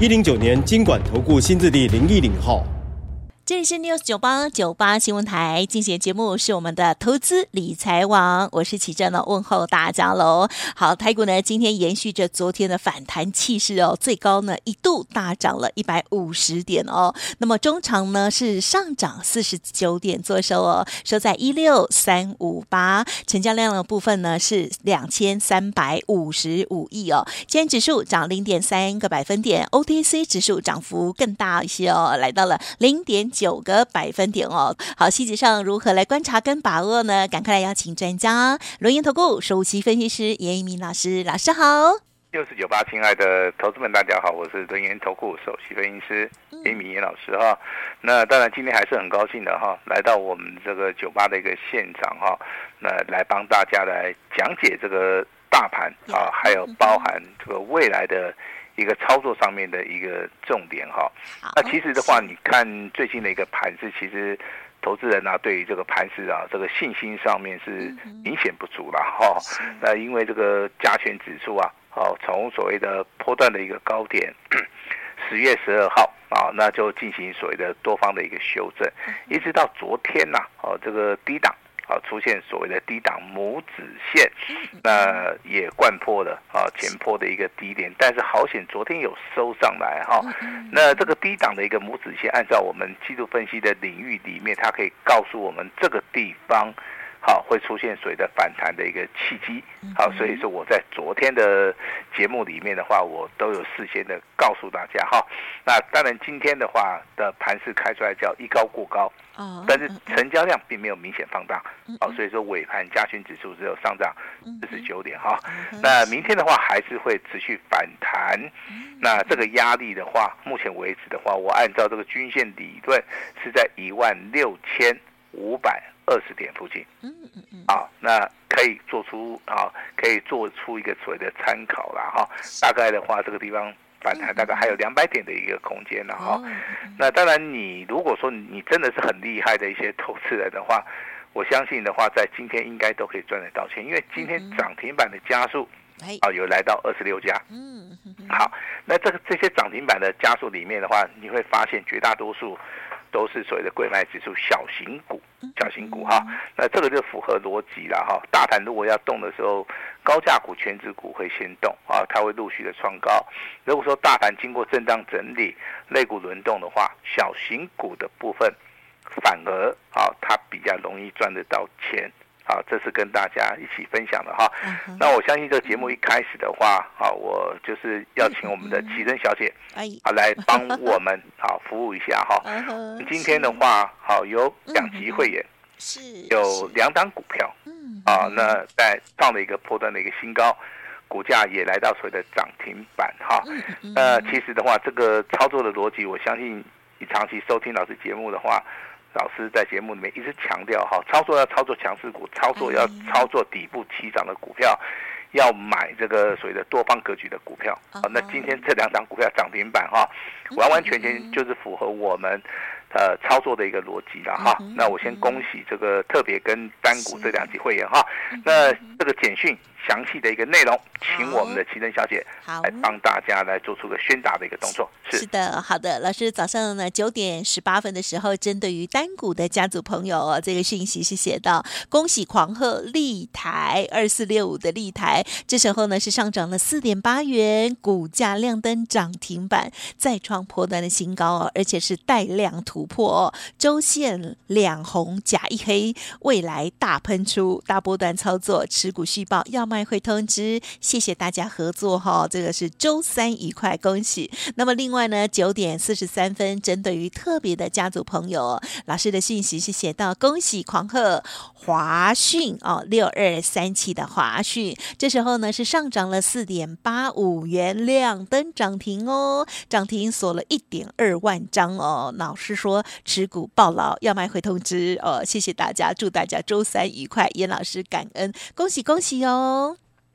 一零九年金管投顾新字第零一零号。这里是 News 九八九八新闻台进行节目，是我们的投资理财网，我是琦蓁呢，问候大家喽。好，台股呢今天延续着昨天的反弹气势哦，最高呢一度大涨了一百五十点哦，那么中长呢是上涨四十九点做收哦，收在一六三五八，成交量的部分呢是两千三百五十五亿哦，今天指数涨零点三个百分点，OTC 指数涨幅更大一些哦，来到了零点。九个百分点哦，好，细节上如何来观察跟把握呢？赶快来邀请专家，轮源投顾首席分析师严一民老师，老师好。六四九八，亲爱的投资们，大家好，我是轮源投顾首席分析师严一民严老师哈。那当然今天还是很高兴的哈，来到我们这个酒吧的一个现场哈，那来帮大家来讲解这个大盘啊，还有包含这个未来的。一个操作上面的一个重点哈，那其实的话，你看最近的一个盘势，其实投资人啊，对于这个盘势啊，这个信心上面是明显不足了哈。那因为这个加权指数啊，哦，从所谓的波段的一个高点，十月十二号啊，那就进行所谓的多方的一个修正，一直到昨天呐，哦，这个低档。啊，出现所谓的低档拇指线，那也贯破了啊前坡的一个低点，但是好险昨天有收上来哈。那这个低档的一个拇指线，按照我们技术分析的领域里面，它可以告诉我们这个地方。好，会出现所谓的反弹的一个契机。好，所以说我在昨天的节目里面的话，我都有事先的告诉大家哈。那当然今天的话的盘势开出来叫一高过高，但是成交量并没有明显放大。好，所以说尾盘加权指数只有上涨四十九点哈。那明天的话还是会持续反弹。那这个压力的话，目前为止的话，我按照这个均线理论是在一万六千五百。二十点附近，嗯嗯嗯，啊，那可以做出啊，可以做出一个所谓的参考了哈。大概的话，这个地方反弹大概还有两百点的一个空间了哈。那当然，你如果说你真的是很厉害的一些投资人的话，我相信的话，在今天应该都可以赚得到钱，因为今天涨停板的加速啊有来到二十六家。嗯，好，那这个这些涨停板的家数里面的话，你会发现绝大多数。都是所谓的贵卖指数小型股，小型股哈，那这个就符合逻辑了哈。大盘如果要动的时候，高价股、全值股会先动啊，它会陆续的创高。如果说大盘经过震荡整理，类股轮动的话，小型股的部分反而啊，它比较容易赚得到钱。好，这是跟大家一起分享的哈。那我相信这个节目一开始的话，好，我就是要请我们的奇珍小姐，啊，来帮我们 好服务一下哈。今天的话，好有两级会员，是有两档股票，嗯啊，那在创了一个波段的一个新高，股价也来到所谓的涨停板哈。呃，其实的话，这个操作的逻辑，我相信你长期收听老师节目的话。老师在节目里面一直强调哈，操作要操作强势股，操作要操作底部起涨的股票，要买这个所谓的多方格局的股票。好，那今天这两档股票涨停板哈，完完全全就是符合我们呃操作的一个逻辑了哈。那我先恭喜这个特别跟单股这两级会员哈。那这个简讯。详细的一个内容，请我们的琦蓁小姐来帮大家来做出个宣达的一个动作。是，是的，好的，老师早上呢九点十八分的时候，针对于单股的家族朋友哦，这个讯息是写到：恭喜狂贺立台二四六五的立台，这时候呢是上涨了四点八元，股价亮灯涨停板，再创波段的新高哦，而且是带量突破哦，周线两红假一黑，未来大喷出，大波段操作，持股续报，要么。卖会通知，谢谢大家合作哈，这个是周三愉快，恭喜。那么另外呢，九点四十三分，针对于特别的家族朋友，老师的讯息是写到恭喜狂贺华讯哦，六二三七的华讯，这时候呢是上涨了四点八五元，亮灯涨停哦，涨停锁了一点二万张哦。老师说持股暴牢，要卖会通知哦，谢谢大家，祝大家周三愉快，严老师感恩，恭喜恭喜哦。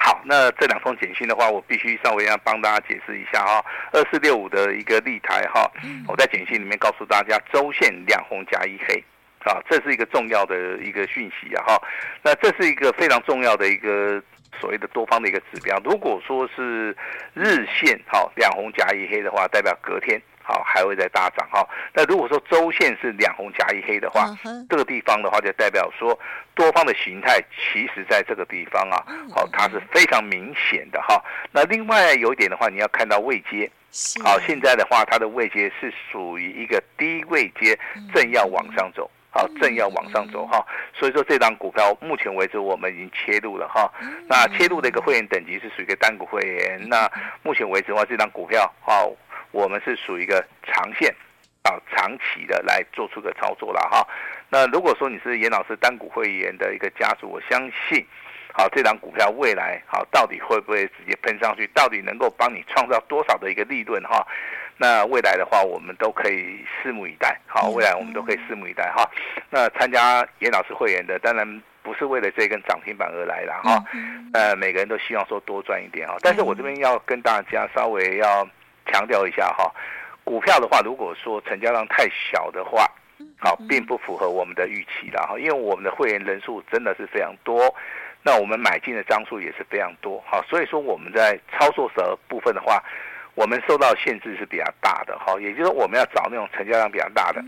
好，那这两封简讯的话，我必须稍微要帮大家解释一下哈。二四六五的一个立台哈，我在简讯里面告诉大家，周线两红加一黑，啊，这是一个重要的一个讯息啊哈。那这是一个非常重要的一个所谓的多方的一个指标。如果说是日线好两红加一黑的话，代表隔天。好，还会再大涨哈。那如果说周线是两红加一黑的话，uh. 这个地方的话就代表说多方的形态，其实在这个地方啊，好，它是非常明显的哈。那另外有一点的话，你要看到位阶，好，现在的话它的位阶是属于一个低位阶，正要往上走，好，正要往上走哈。所以说这档股票目前为止我们已经切入了哈。那切入的一个会员等级是属于一个单股会员。那目前为止的话，这档股票好。我们是属于一个长线啊，长期的来做出个操作了哈。那如果说你是严老师单股会员的一个家族，我相信，好，这档股票未来好到底会不会直接喷上去？到底能够帮你创造多少的一个利润哈？那未来的话，我们都可以拭目以待。好，未来我们都可以拭目以待哈。那参加严老师会员的，当然不是为了这根涨停板而来的哈。呃，每个人都希望说多赚一点哈。但是我这边要跟大家稍微要。强调一下哈，股票的话，如果说成交量太小的话，好，并不符合我们的预期了哈。因为我们的会员人数真的是非常多，那我们买进的张数也是非常多，好，所以说我们在操作的部分的话，我们受到限制是比较大的哈。也就是，我们要找那种成交量比较大的，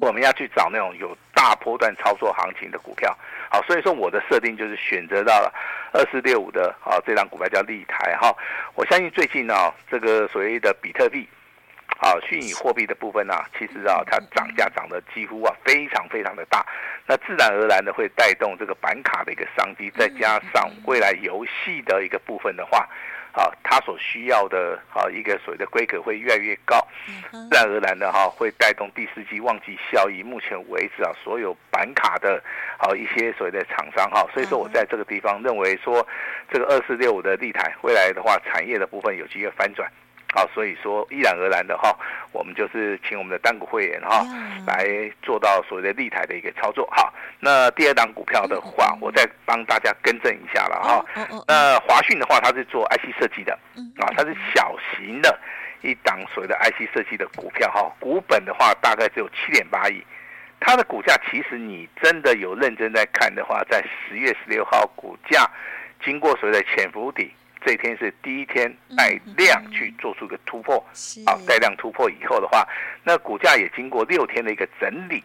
我们要去找那种有大波段操作行情的股票，好，所以说我的设定就是选择到了。二四六五的啊，这张股票叫立台哈，我相信最近呢，这个所谓的比特币，啊，虚拟货币的部分呢，其实啊，它涨价涨得几乎啊非常非常的大，那自然而然的会带动这个板卡的一个商机，再加上未来游戏的一个部分的话。啊，它所需要的啊一个所谓的规格会越来越高，自然而然的哈会带动第四季旺季效益。目前为止啊，所有板卡的啊一些所谓的厂商哈，所以说我在这个地方认为说，这个二四六五的立台未来的话，产业的部分有机会翻转。好，所以说，毅然而然的哈，我们就是请我们的单股会员哈，来做到所谓的立台的一个操作。好，那第二档股票的话，我再帮大家更正一下了哈。那华讯的话，它是做 IC 设计的，啊，它是小型的一档所谓的 IC 设计的股票哈，股本的话大概只有七点八亿，它的股价其实你真的有认真在看的话，在十月十六号股价经过所谓的潜伏底。这一天是第一天带量去做出一个突破，好，带量突破以后的话，那股价也经过六天的一个整理，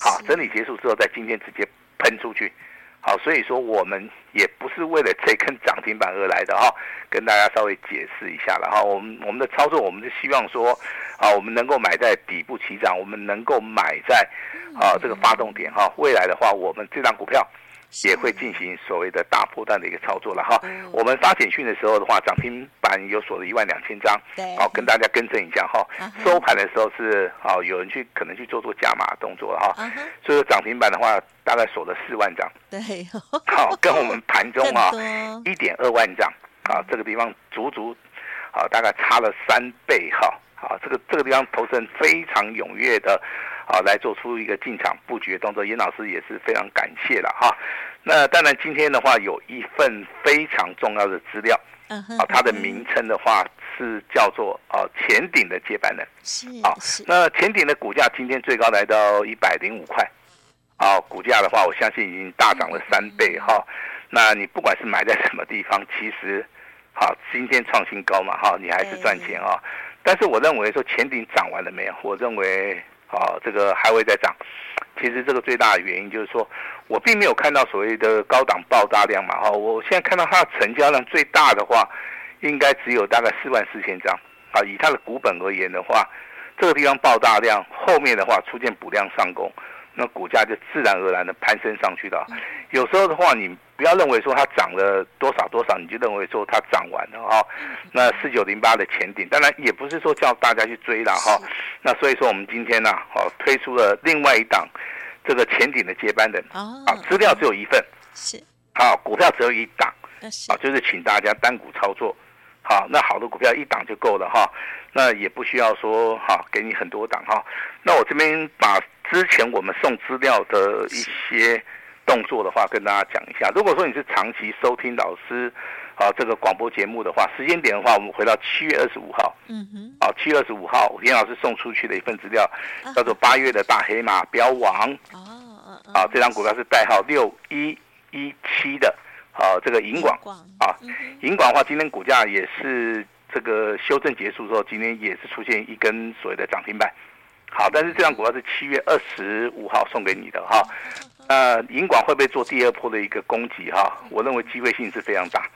好，整理结束之后，在今天直接喷出去，好，所以说我们也不是为了 这根涨停板而来的哈，跟大家稍微解释一下了哈，我们我们的操作，我们是希望说，啊，我们能够买在底部起涨，我们能够买在啊这个发动点哈，未来的话，我们这张股票。也会进行所谓的大波段的一个操作了哈。我们发简讯的时候的话，涨停板有锁了一万两千张。对，好，跟大家更正一下哈。收盘的时候是好，有人去可能去做做加码动作了哈。所以说涨停板的话，大概锁了四万张。对，好，跟我们盘中啊一点二万张啊，这个地方足足啊大概差了三倍哈。好，这个这个地方投资人非常踊跃的。好，来做出一个进场布局的动作，严老师也是非常感谢了哈。那当然，今天的话有一份非常重要的资料，啊，它的名称的话是叫做啊前顶的接班人。是，好，那前顶的股价今天最高来到一百零五块，啊，股价的话，我相信已经大涨了三倍哈。那你不管是买在什么地方，其实，好，今天创新高嘛哈，你还是赚钱啊。但是我认为说前顶涨完了没有？我认为。啊，这个还会再涨。其实这个最大的原因就是说，我并没有看到所谓的高档爆大量嘛。哈，我现在看到它的成交量最大的话，应该只有大概四万四千张。啊，以它的股本而言的话，这个地方爆大量，后面的话出现补量上攻，那股价就自然而然的攀升上去了。有时候的话，你不要认为说它涨了多少多少，你就认为说它涨完了哈。那四九零八的前顶，当然也不是说叫大家去追了哈。那所以说我们今天呢，哦推出了另外一档这个前顶的接班人啊，资料只有一份，是啊，股票只有一档啊，就是请大家单股操作。好，那好的股票一档就够了哈，那也不需要说哈，给你很多档哈。那我这边把之前我们送资料的一些动作的话，跟大家讲一下。如果说你是长期收听老师啊这个广播节目的话，时间点的话，我们回到七月二十五号，嗯哼，啊七月二十五号，严老师送出去的一份资料，叫做八月的大黑马标王，哦，啊这张股票是代号六一一七的。啊，这个银广。啊，银广的话，今天股价也是这个修正结束之后，今天也是出现一根所谓的涨停板。好，但是这张股票是七月二十五号送给你的哈。呃，银广会不会做第二波的一个攻击哈？我认为机会性是非常大。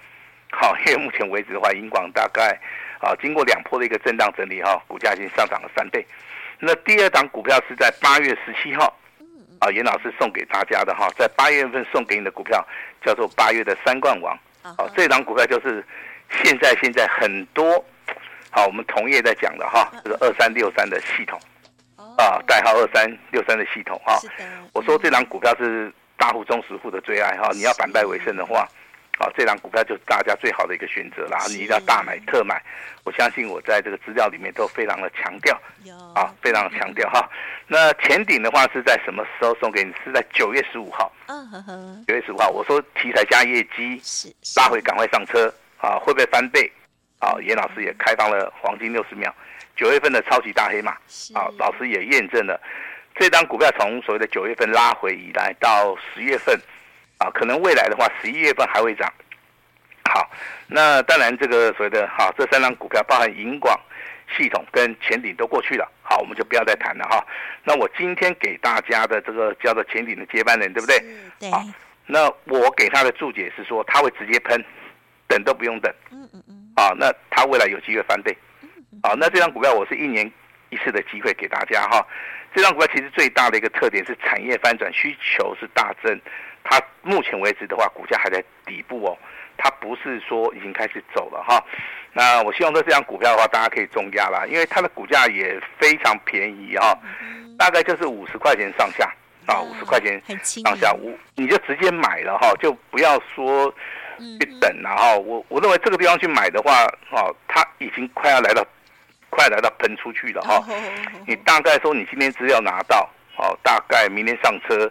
好，因为目前为止的话，银广大概啊经过两波的一个震荡整理哈，股价已经上涨了三倍。那第二档股票是在八月十七号。啊，严老师送给大家的哈，在八月份送给你的股票叫做八月的三冠王。哦，这档股票就是现在现在很多好我们同业在讲的哈，这个二三六三的系统啊，代号二三六三的系统哈。我说这档股票是大户中实户的最爱哈，你要反败为胜的话。啊，这档股票就是大家最好的一个选择啦。你一定要大买特买，我相信我在这个资料里面都非常的强调，啊，非常的强调哈。那前顶的话是在什么时候送给你？是在九月十五号。九月十五号，我说题材加业绩，拉回赶快上车啊！会不会翻倍？啊，严老师也开放了黄金六十秒，九月份的超级大黑马啊，老师也验证了这张股票从所谓的九月份拉回以来到十月份。啊，可能未来的话，十一月份还会涨。好，那当然这个所谓的哈，这三张股票包含银广系统跟前顶都过去了。好，我们就不要再谈了哈。那我今天给大家的这个叫做前顶的接班人，对不对？对。好，那我给他的注解是说，他会直接喷，等都不用等。嗯嗯嗯。啊，那它未来有机会翻倍。好，那这张股票我是一年一次的机会给大家哈。这张股票其实最大的一个特点是产业翻转，需求是大增。它目前为止的话，股价还在底部哦，它不是说已经开始走了哈。那我希望说这张股票的话，大家可以重压啦，因为它的股价也非常便宜哈，大概就是五十块钱上下啊，五十块钱上下，五你就直接买了哈，就不要说去等然后。我我认为这个地方去买的话，哦，它已经快要来到，快来到喷出去了哈。你大概说你今天资料拿到，哦，大概明天上车。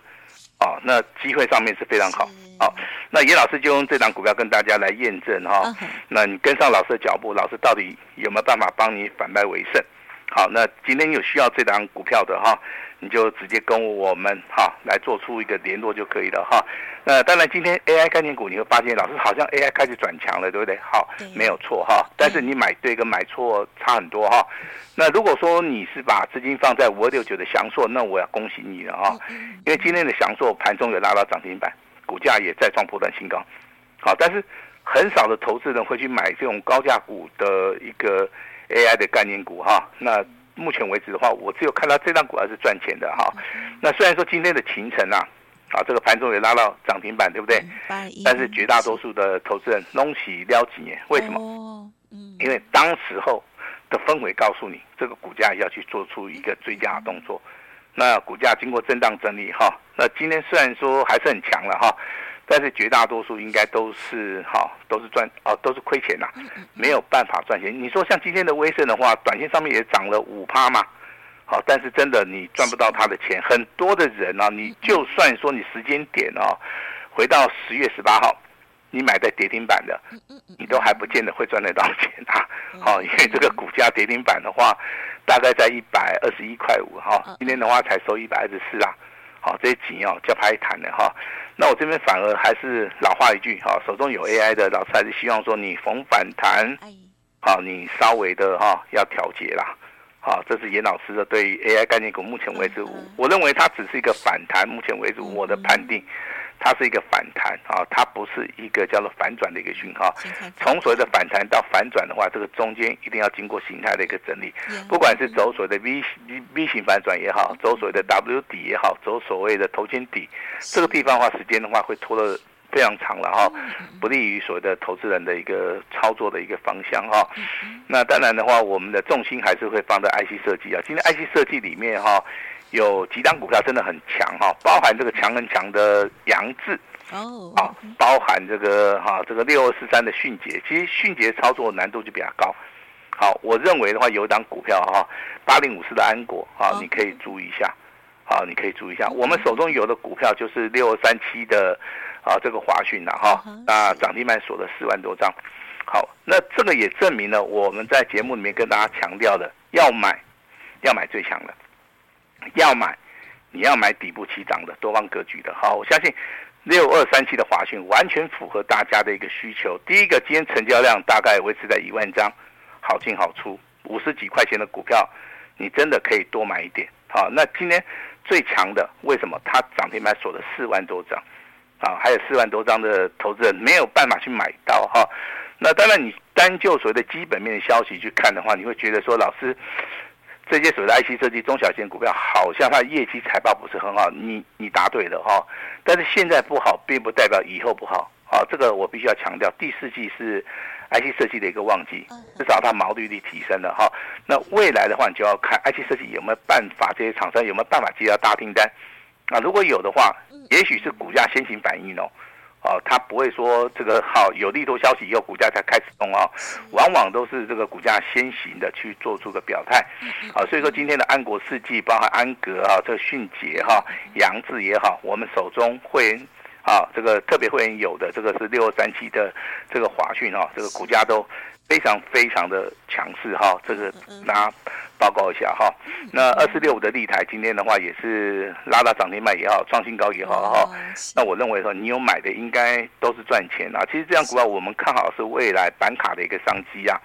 哦，那机会上面是非常好。好、哦，那严老师就用这档股票跟大家来验证哈。哦那你跟上老师的脚步，老师到底有没有办法帮你反败为胜？好，那今天有需要这档股票的哈，你就直接跟我们哈来做出一个联络就可以了哈。那当然，今天 AI 概念股你会发现，老师好像 AI 开始转强了，对不对？好，没有错哈。但是你买对跟买错差很多哈。那如果说你是把资金放在五二六九的祥硕，那我要恭喜你了哈，因为今天的祥硕盘中有拉到涨停板，股价也再创破断新高。好，但是很少的投资人会去买这种高价股的一个。AI 的概念股哈，那目前为止的话，我只有看到这张股还是赚钱的哈。那虽然说今天的勤诚啊，啊这个盘中也拉到涨停板，对不对？但是绝大多数的投资人拢是了钱，为什么？因为当时候的氛围告诉你，这个股价要去做出一个追加的动作。那股价经过震荡整理哈，那今天虽然说还是很强了哈。但是绝大多数应该都是哈，都是赚哦，都是亏钱呐，没有办法赚钱。你说像今天的威盛的话，短线上面也涨了五趴嘛，好，但是真的你赚不到他的钱。很多的人啊，你就算说你时间点啊，回到十月十八号，你买在跌停板的，你都还不见得会赚得到钱啊。好，因为这个股价跌停板的话，大概在一百二十一块五哈，今天的话才收一百二十四啊。好，这些钱哦，叫拍谈的哈。那我这边反而还是老话一句哈，手中有 AI 的老师还是希望说你逢反弹，好，你稍微的哈要调节啦。好，这是严老师的对于 AI 概念股目前为止，我认为它只是一个反弹。目前为止，我的判定，它是一个反弹啊，它不是一个叫做反转的一个讯号。从所谓的反弹到反转的话，这个中间一定要经过形态的一个整理，不管是走所谓的 V V 型反转也好，走所谓的 W 底也好，走所谓的头肩底，这个地方的话，时间的话会拖得非常长了哈，不利于所谓的投资人的一个操作的一个方向哈。那当然的话，我们的重心还是会放在 IC 设计啊。今天 IC 设计里面哈。有几档股票真的很强哈，包含这个强很强的杨志哦，啊，包含这个哈这个六二四三的迅捷，其实迅捷操作难度就比较高。好，我认为的话有一档股票哈，八零五四的安国啊，你可以注意一下，好，你可以注意一下。我们手中有的股票就是六二三七的啊这个华讯了哈，那涨停板锁了四万多张。好，那这个也证明了我们在节目里面跟大家强调的，要买要买最强的。要买，你要买底部起涨的多方格局的。好，我相信六二三七的华讯完全符合大家的一个需求。第一个，今天成交量大概维持在一万张，好进好出，五十几块钱的股票，你真的可以多买一点。好，那今天最强的为什么？它涨停板锁了四万多张，啊，还有四万多张的投资人没有办法去买到哈。那当然，你单就所谓的基本面的消息去看的话，你会觉得说，老师。这些所谓的 IC 设计中小型股票，好像它业绩财报不是很好。你你答对了哈，但是现在不好，并不代表以后不好。好，这个我必须要强调，第四季是 IC 设计的一个旺季，至少它毛利率提升了哈。那未来的话，你就要看 IC 设计有没有办法，这些厂商有没有办法接到大订单。啊，如果有的话，也许是股价先行反应哦。哦，他不会说这个好有利多消息以后股价才开始动哦，往往都是这个股价先行的去做出个表态，啊，所以说今天的安国世纪，包含安格啊，这个迅捷哈，杨志也好，我们手中会员啊，这个特别会员有的这个是六二三七的这个华讯哈，这个股价都。非常非常的强势哈，这个大家报告一下哈。那二四六五的立台今天的话也是拉到涨停板也好，创新高也好哈。那我认为说你有买的应该都是赚钱啊。其实这样股票我们看好是未来板卡的一个商机啊，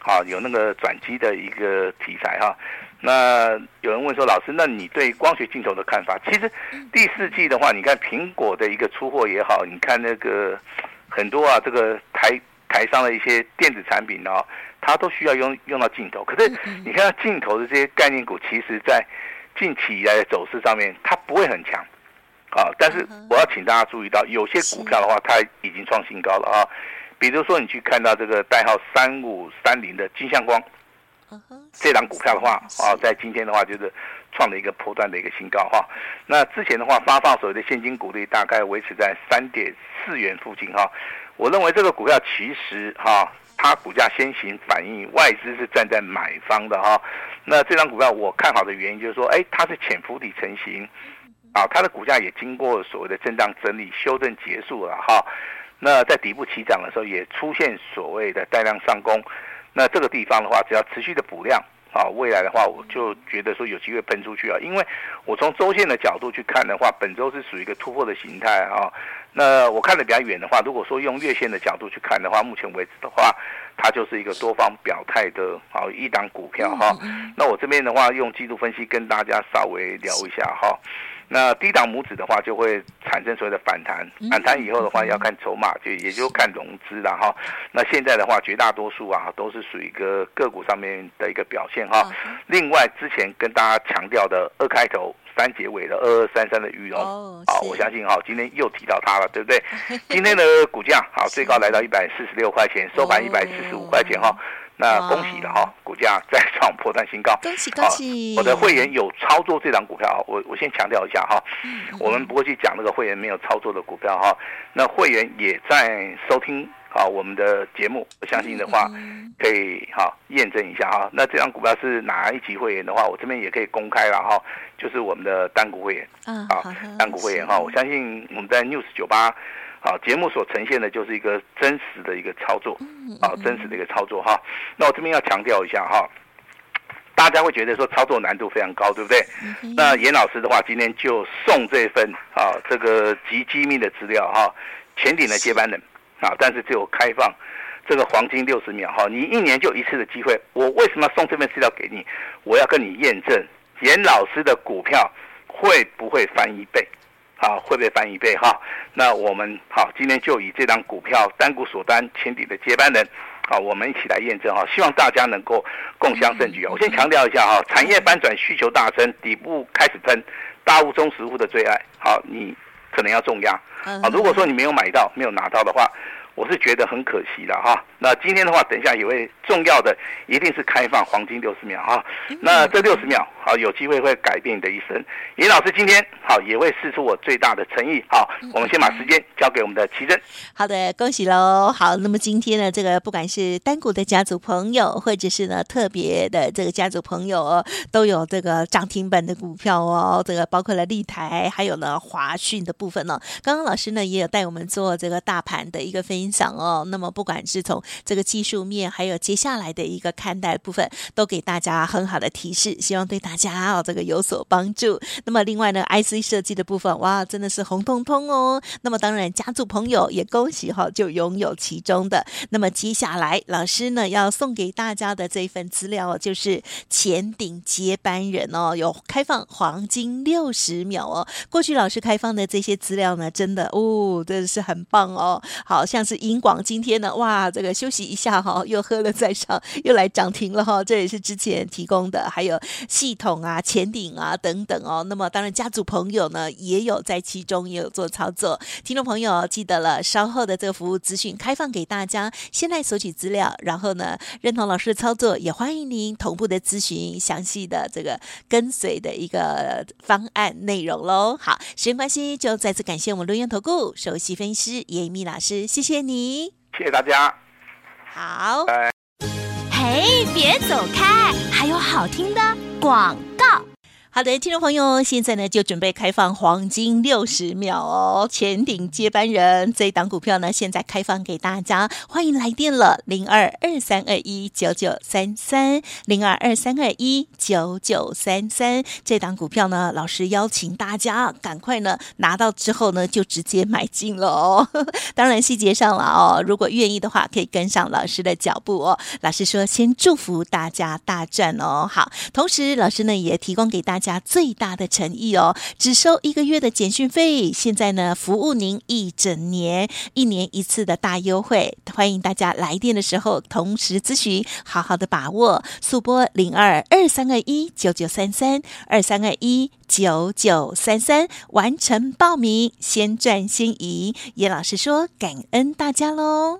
好有那个转机的一个题材哈。那有人问说老师，那你对光学镜头的看法？其实第四季的话，你看苹果的一个出货也好，你看那个很多啊，这个台。台上的一些电子产品哦，它都需要用用到镜头。可是你看到镜头的这些概念股，其实在近期以来的走势上面，它不会很强啊。但是我要请大家注意到，有些股票的话，它已经创新高了啊。比如说你去看到这个代号三五三零的金相光，这档股票的话啊，在今天的话就是创了一个波段的一个新高哈。那之前的话发放所谓的现金股利，大概维持在三点四元附近哈。我认为这个股票其实哈，它股价先行反应，外资是站在买方的哈。那这张股票我看好的原因就是说，哎，它是潜伏底成型，啊，它的股价也经过所谓的震荡整理修正结束了哈。那在底部起涨的时候，也出现所谓的带量上攻。那这个地方的话，只要持续的补量。啊，未来的话，我就觉得说有机会喷出去啊，因为我从周线的角度去看的话，本周是属于一个突破的形态啊。那我看的比较远的话，如果说用月线的角度去看的话，目前为止的话，它就是一个多方表态的啊一档股票哈。那我这边的话，用季度分析跟大家稍微聊一下哈。那低档拇指的话，就会产生所谓的反弹，反弹以后的话要看筹码，就也就看融资了哈。那现在的话，绝大多数啊都是属于一个个股上面的一个表现哈。另外，之前跟大家强调的二开头三结尾的二二三三的裕隆，啊，我相信哈，今天又提到它了，对不对？今天的股价好，最高来到一百四十六块钱，收盘一百四十五块钱哈。那恭喜了哈，股价再创破断新高。恭喜恭喜！我的会员有操作这档股票，我我先强调一下哈，我们不会去讲那个会员没有操作的股票哈。那会员也在收听啊我们的节目，我相信的话可以哈验证一下哈。那这档股票是哪一级会员的话，我这边也可以公开了哈，就是我们的单股会员啊，单股会员哈，我相信我们在 News 九八。好，节目所呈现的就是一个真实的一个操作，啊，真实的一个操作哈。那我这边要强调一下哈，大家会觉得说操作难度非常高，对不对？那严老师的话，今天就送这份啊，这个极机密的资料哈，前顶的接班人啊，但是只有开放这个黄金六十秒哈，你一年就一次的机会。我为什么要送这份资料给你？我要跟你验证严老师的股票会不会翻一倍。好，会不会翻一倍哈？那我们好，今天就以这张股票单股锁单前底的接班人，啊，我们一起来验证哈，希望大家能够共襄盛举啊！我先强调一下哈，产业翻转，需求大增，底部开始喷，大户中实户的最爱，好，你可能要重压啊！如果说你没有买到，没有拿到的话。我是觉得很可惜的哈。那今天的话，等一下也会重要的，一定是开放黄金六十秒啊。那这六十秒好，有机会会改变你的一生。尹老师今天好也会试出我最大的诚意。好，我们先把时间交给我们的奇珍。好的，恭喜喽。好，那么今天呢，这个不管是单股的家族朋友，或者是呢特别的这个家族朋友哦，都有这个涨停板的股票哦。这个包括了立台，还有呢华讯的部分呢、哦。刚刚老师呢也有带我们做这个大盘的一个分享。哦，那么不管是从这个技术面，还有接下来的一个看待部分，都给大家很好的提示，希望对大家哦这个有所帮助。那么另外呢，IC 设计的部分，哇，真的是红彤彤哦。那么当然，家族朋友也恭喜哈，就拥有其中的。那么接下来，老师呢要送给大家的这一份资料，就是前顶接班人哦，有开放黄金六十秒哦。过去老师开放的这些资料呢，真的哦，真的是很棒哦，好像是。银广今天呢，哇，这个休息一下哈，又喝了再上，又来涨停了哈。这也是之前提供的，还有系统啊、前顶啊等等哦。那么当然，家族朋友呢也有在其中也有做操作。听众朋友记得了，稍后的这个服务资讯开放给大家，先来索取资料，然后呢认同老师的操作，也欢迎您同步的咨询详细的这个跟随的一个方案内容喽。好，时间关系，就再次感谢我们伦元投顾首席分析师严一鸣老师，谢谢。你，谢谢大家。好，嘿，别走开，还有好听的广告。好的，听众朋友，现在呢就准备开放黄金六十秒哦，前顶接班人这一档股票呢，现在开放给大家，欢迎来电了，零二二三二一九九三三，零二二三二一九九三三，这档股票呢，老师邀请大家赶快呢拿到之后呢，就直接买进了哦。当然细节上了哦，如果愿意的话，可以跟上老师的脚步哦。老师说，先祝福大家大赚哦。好，同时老师呢也提供给大家家。最大的诚意哦，只收一个月的简讯费，现在呢服务您一整年，一年一次的大优惠，欢迎大家来电的时候同时咨询，好好的把握，速拨零二二三二一九九三三二三二一九九三三完成报名，先赚先赢。叶老师说，感恩大家喽。